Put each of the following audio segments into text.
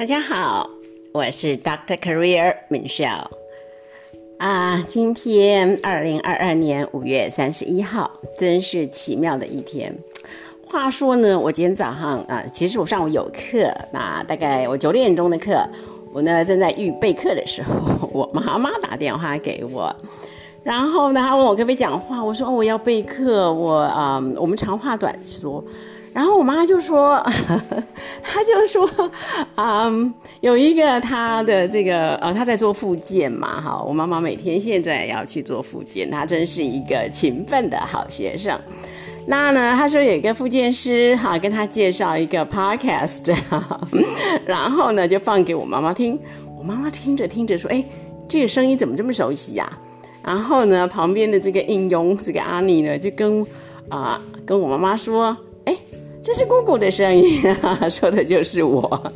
大家好，我是 Doctor Career Michelle 啊。今天二零二二年五月三十一号，真是奇妙的一天。话说呢，我今天早上啊，其实我上午有课，那大概我九点钟的课，我呢正在预备课的时候，我妈妈打电话给我，然后呢，她问我可不可以讲话，我说我要备课，我啊，我们长话短说。然后我妈就说，她就说，嗯，有一个她的这个呃，她在做复健嘛，哈，我妈妈每天现在要去做复健，她真是一个勤奋的好学生。那呢，她说有一个复健师哈，跟她介绍一个 podcast，然后呢就放给我妈妈听。我妈妈听着听着说，哎，这个声音怎么这么熟悉呀？然后呢，旁边的这个应用这个阿妮呢就跟啊跟我妈妈说。这是姑姑的声音，说的就是我。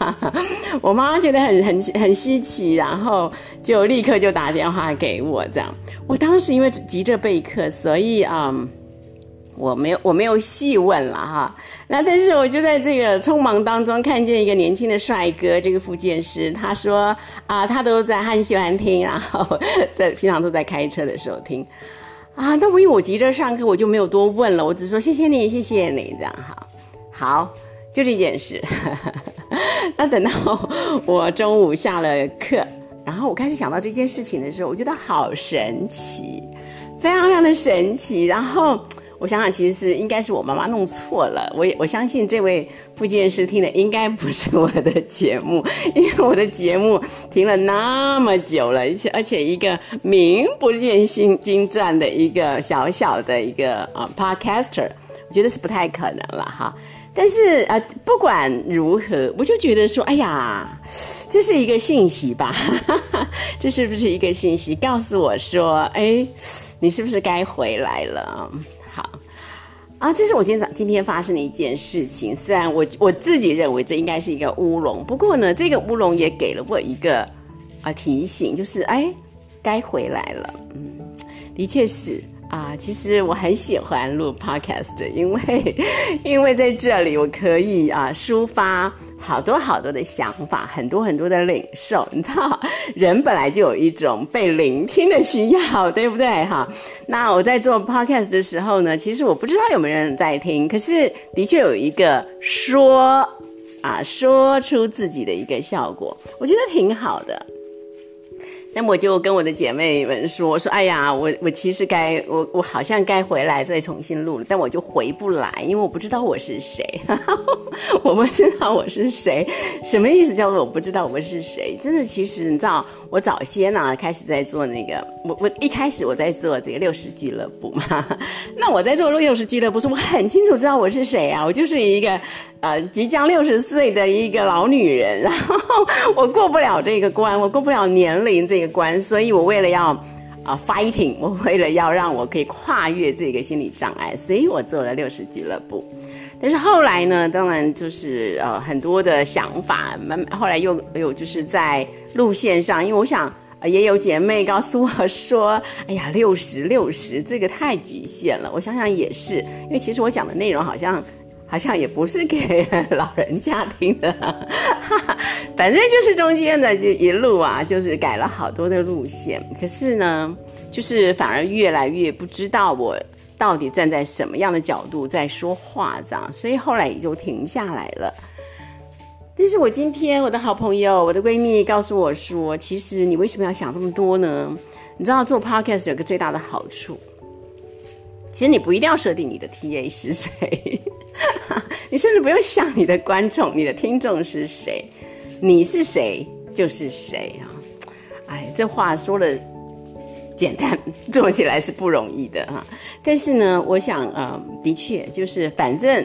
我妈妈觉得很很很稀奇，然后就立刻就打电话给我，这样。我当时因为急着备课，所以啊，我没有我没有细问了哈。那但是我就在这个匆忙当中看见一个年轻的帅哥，这个福建师，他说啊，他都在很喜欢听，然后在平常都在开车的时候听。啊，那我因为我急着上课，我就没有多问了，我只说谢谢你，谢谢你，这样好，好，就这件事。那等到我中午下了课，然后我开始想到这件事情的时候，我觉得好神奇，非常非常的神奇，然后。我想想，其实是应该是我妈妈弄错了。我也我相信这位复健师听的应该不是我的节目，因为我的节目停了那么久了，而且而且一个名不见经经传的一个小小的一个啊 podcaster，我觉得是不太可能了哈。但是啊，不管如何，我就觉得说，哎呀，这是一个信息吧？这是不是一个信息，告诉我说，哎，你是不是该回来了？啊，这是我今天早今天发生的一件事情。虽然我我自己认为这应该是一个乌龙，不过呢，这个乌龙也给了我一个啊提醒，就是哎，该回来了。嗯，的确是啊，其实我很喜欢录 podcast，因为 因为在这里我可以啊抒发。好多好多的想法，很多很多的领受，你知道，人本来就有一种被聆听的需要，对不对？哈，那我在做 podcast 的时候呢，其实我不知道有没有人在听，可是的确有一个说啊，说出自己的一个效果，我觉得挺好的。那么我就跟我的姐妹们说：“我说，哎呀，我我其实该我我好像该回来再重新录了，但我就回不来，因为我不知道我是谁，我不知道我是谁，什么意思？叫做我不知道我是谁？真的，其实你知道。”我早先呢开始在做那个，我我一开始我在做这个六十俱乐部嘛，那我在做六十俱乐部，是我很清楚知道我是谁啊，我就是一个呃即将六十岁的一个老女人，然后我过不了这个关，我过不了年龄这个关，所以我为了要啊 fighting，我为了要让我可以跨越这个心理障碍，所以我做了六十俱乐部。但是后来呢，当然就是呃很多的想法，慢慢后来又有就是在路线上，因为我想也有姐妹告诉我说，哎呀 六十六十这个太局限了。我想想也是，因为其实我讲的内容好像好像也 不是给老人家听的，反正就是中间的就一路啊，就是改了好多的路线。可是呢，就是反而越来越不知道我。到底站在什么样的角度在说话？这样，所以后来也就停下来了。但是我今天我的好朋友，我的闺蜜告诉我说，其实你为什么要想这么多呢？你知道做 podcast 有个最大的好处，其实你不一定要设定你的 TA 是谁，你甚至不用想你的观众、你的听众是谁，你是谁就是谁啊！哎，这话说了。简单做起来是不容易的哈，但是呢，我想，呃，的确就是，反正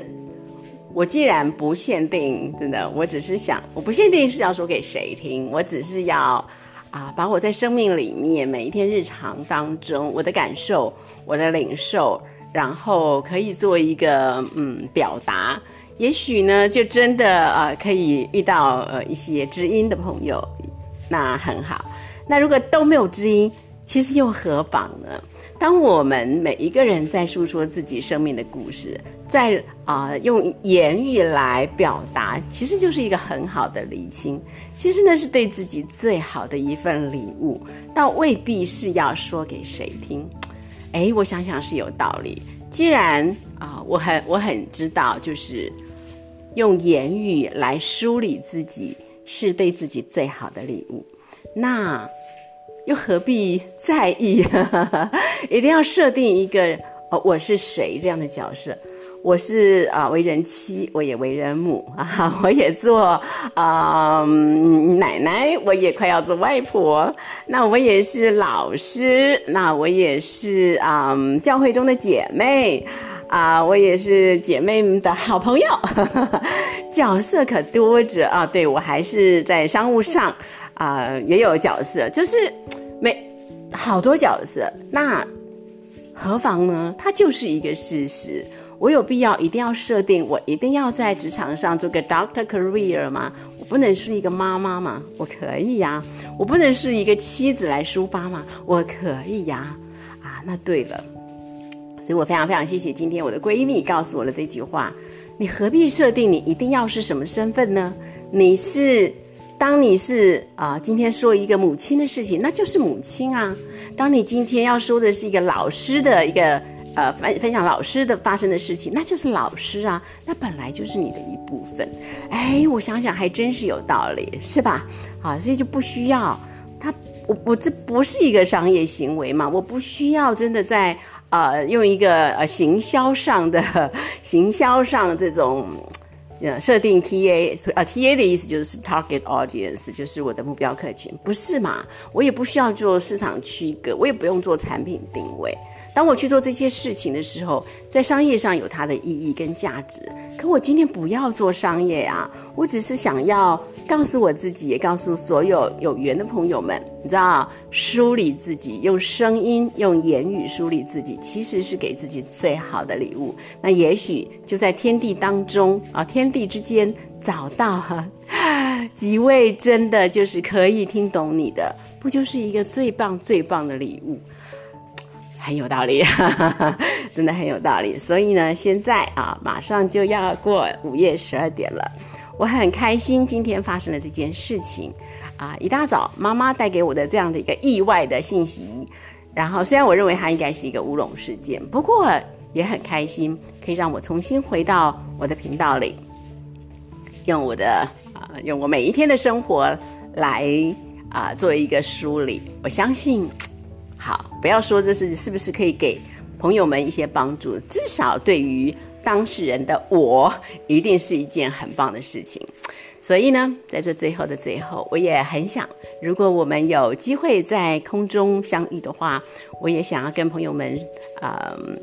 我既然不限定，真的，我只是想，我不限定是要说给谁听，我只是要啊，把我在生命里面每一天日常当中我的感受、我的领受，然后可以做一个嗯表达，也许呢，就真的呃可以遇到呃一些知音的朋友，那很好。那如果都没有知音。其实又何妨呢？当我们每一个人在诉说自己生命的故事，在啊用言语来表达，其实就是一个很好的厘清。其实呢，是对自己最好的一份礼物，倒未必是要说给谁听。哎，我想想是有道理。既然啊，我很我很知道，就是用言语来梳理自己，是对自己最好的礼物。那。又何必在意？一定要设定一个哦，我是谁这样的角色？我是啊，为人妻，我也为人母啊，我也做啊奶奶，我也快要做外婆。那我也是老师，那我也是啊教会中的姐妹啊，我也是姐妹们的好朋友。角色可多着啊！对我还是在商务上。啊，也有角色，就是每好多角色，那何妨呢？它就是一个事实。我有必要一定要设定，我一定要在职场上做个 doctor career 吗？我不能是一个妈妈吗？我可以呀。我不能是一个妻子来抒发吗？我可以呀。啊，那对了，所以我非常非常谢谢今天我的闺蜜告诉我的这句话：你何必设定你一定要是什么身份呢？你是。当你是啊，今天说一个母亲的事情，那就是母亲啊。当你今天要说的是一个老师的一个呃分分享老师的发生的事情，那就是老师啊。那本来就是你的一部分。哎，我想想还真是有道理，是吧？啊，所以就不需要他，我我这不是一个商业行为嘛，我不需要真的在呃用一个呃行销上的 行销上这种。呃，设定 T A 呃，T A 的意思就是 target audience，就是我的目标客群，不是嘛？我也不需要做市场区隔，我也不用做产品定位。当我去做这些事情的时候，在商业上有它的意义跟价值。可我今天不要做商业啊，我只是想要告诉我自己，也告诉所有有缘的朋友们，你知道，梳理自己，用声音、用言语梳理自己，其实是给自己最好的礼物。那也许就在天地当中啊，天地之间找到哈 几位真的就是可以听懂你的，不就是一个最棒最棒的礼物？很有道理，真的很有道理。所以呢，现在啊，马上就要过午夜十二点了，我很开心今天发生了这件事情啊！一大早，妈妈带给我的这样的一个意外的信息，然后虽然我认为它应该是一个乌龙事件，不过也很开心，可以让我重新回到我的频道里，用我的啊，用我每一天的生活来啊做一个梳理。我相信。好，不要说这是是不是可以给朋友们一些帮助，至少对于当事人的我，一定是一件很棒的事情。所以呢，在这最后的最后，我也很想，如果我们有机会在空中相遇的话，我也想要跟朋友们，嗯，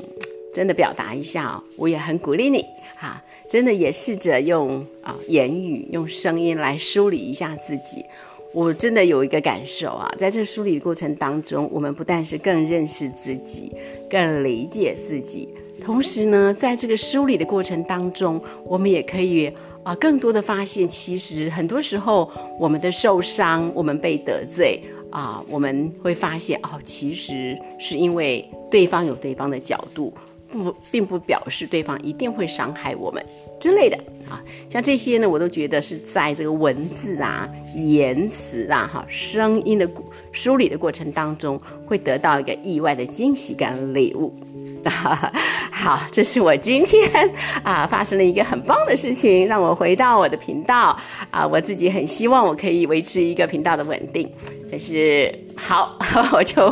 真的表达一下，我也很鼓励你，哈，真的也试着用啊言语、用声音来梳理一下自己。我真的有一个感受啊，在这梳理的过程当中，我们不但是更认识自己，更理解自己，同时呢，在这个梳理的过程当中，我们也可以啊，更多的发现，其实很多时候我们的受伤，我们被得罪啊，我们会发现哦，其实是因为对方有对方的角度。不，并不表示对方一定会伤害我们之类的啊，像这些呢，我都觉得是在这个文字啊、言辞啊、哈声音的梳理的过程当中，会得到一个意外的惊喜感礼物。好，这是我今天啊发生了一个很棒的事情，让我回到我的频道啊，我自己很希望我可以维持一个频道的稳定。但是好，我就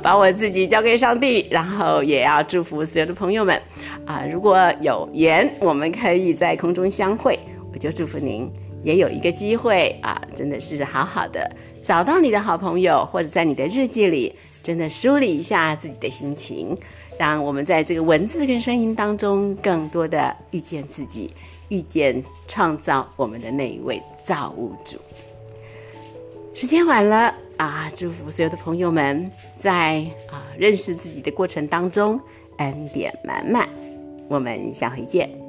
把我自己交给上帝，然后也要祝福所有的朋友们啊，如果有缘，我们可以在空中相会，我就祝福您也有一个机会啊，真的是好好的找到你的好朋友，或者在你的日记里真的梳理一下自己的心情。让我们在这个文字跟声音当中，更多的遇见自己，遇见创造我们的那一位造物主。时间晚了啊，祝福所有的朋友们在啊认识自己的过程当中恩典满满。我们下回见。